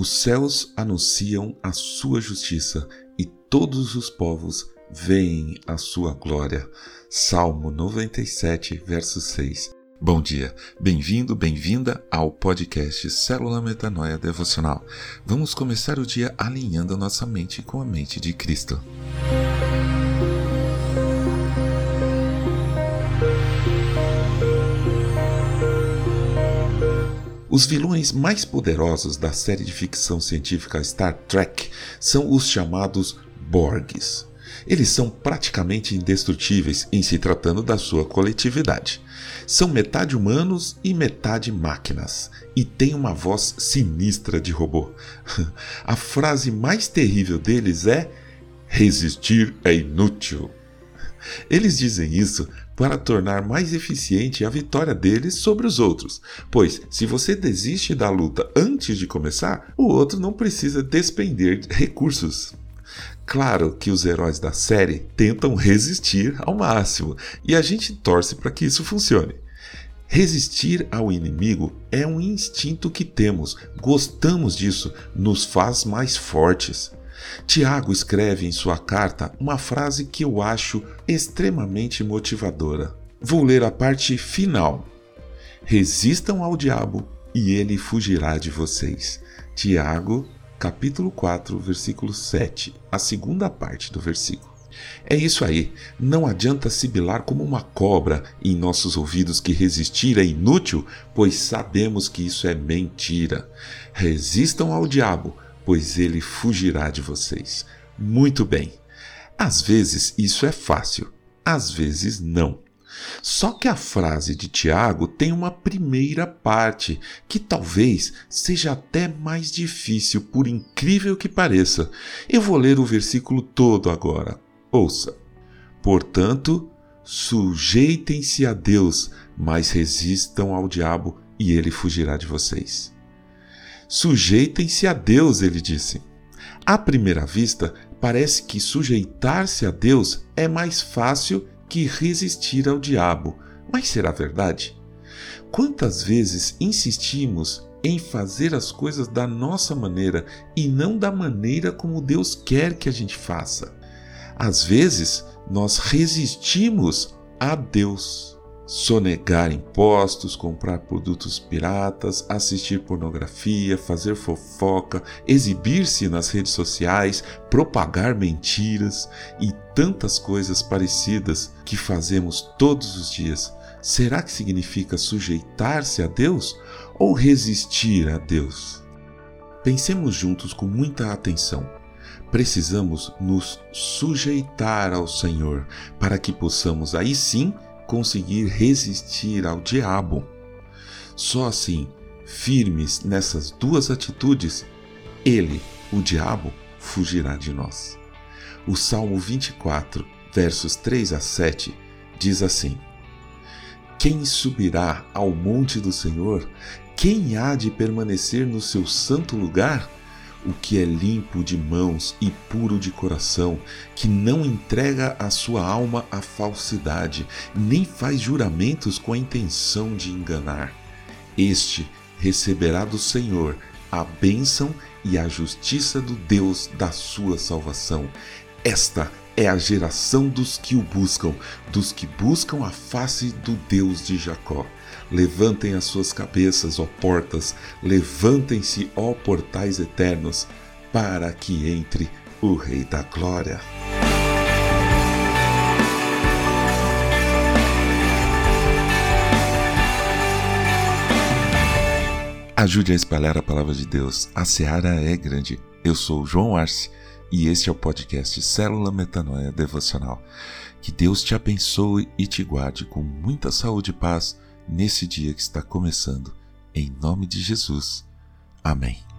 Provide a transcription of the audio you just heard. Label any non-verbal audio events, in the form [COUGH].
Os céus anunciam a sua justiça e todos os povos veem a sua glória. Salmo 97, verso 6. Bom dia, bem-vindo, bem-vinda ao podcast Célula Metanoia Devocional. Vamos começar o dia alinhando nossa mente com a mente de Cristo. Os vilões mais poderosos da série de ficção científica Star Trek são os chamados Borgs. Eles são praticamente indestrutíveis em se tratando da sua coletividade. São metade humanos e metade máquinas, e têm uma voz sinistra de robô. [LAUGHS] A frase mais terrível deles é: resistir é inútil. Eles dizem isso para tornar mais eficiente a vitória deles sobre os outros, pois se você desiste da luta antes de começar, o outro não precisa despender recursos. Claro que os heróis da série tentam resistir ao máximo e a gente torce para que isso funcione. Resistir ao inimigo é um instinto que temos, gostamos disso, nos faz mais fortes. Tiago escreve em sua carta uma frase que eu acho extremamente motivadora. Vou ler a parte final. Resistam ao diabo e ele fugirá de vocês. Tiago, capítulo 4, versículo 7, a segunda parte do versículo. É isso aí, não adianta sibilar como uma cobra em nossos ouvidos que resistir é inútil, pois sabemos que isso é mentira. Resistam ao diabo, pois ele fugirá de vocês. Muito bem. Às vezes isso é fácil, às vezes não. Só que a frase de Tiago tem uma primeira parte que talvez seja até mais difícil, por incrível que pareça. Eu vou ler o versículo todo agora. Ouça. Portanto, sujeitem-se a Deus, mas resistam ao diabo e ele fugirá de vocês. Sujeitem-se a Deus, ele disse. À primeira vista, parece que sujeitar-se a Deus é mais fácil que resistir ao diabo. Mas será verdade? Quantas vezes insistimos em fazer as coisas da nossa maneira e não da maneira como Deus quer que a gente faça? Às vezes, nós resistimos a Deus sonegar impostos, comprar produtos piratas, assistir pornografia, fazer fofoca, exibir-se nas redes sociais, propagar mentiras e tantas coisas parecidas que fazemos todos os dias. Será que significa sujeitar-se a Deus ou resistir a Deus? Pensemos juntos com muita atenção precisamos nos sujeitar ao Senhor para que possamos aí sim conseguir resistir ao diabo. Só assim, firmes nessas duas atitudes, ele, o diabo, fugirá de nós. O Salmo 24, versos 3 a 7, diz assim: Quem subirá ao monte do Senhor? Quem há de permanecer no seu santo lugar? O que é limpo de mãos e puro de coração, que não entrega a sua alma à falsidade, nem faz juramentos com a intenção de enganar. Este receberá do Senhor a bênção e a justiça do Deus da sua salvação. Esta é a geração dos que o buscam, dos que buscam a face do Deus de Jacó. Levantem as suas cabeças, ó portas, levantem-se, ó portais eternos, para que entre o Rei da Glória. Ajude a espalhar a palavra de Deus. A seara é grande. Eu sou João Arce e este é o podcast Célula Metanoia Devocional. Que Deus te abençoe e te guarde com muita saúde e paz nesse dia que está começando. Em nome de Jesus. Amém.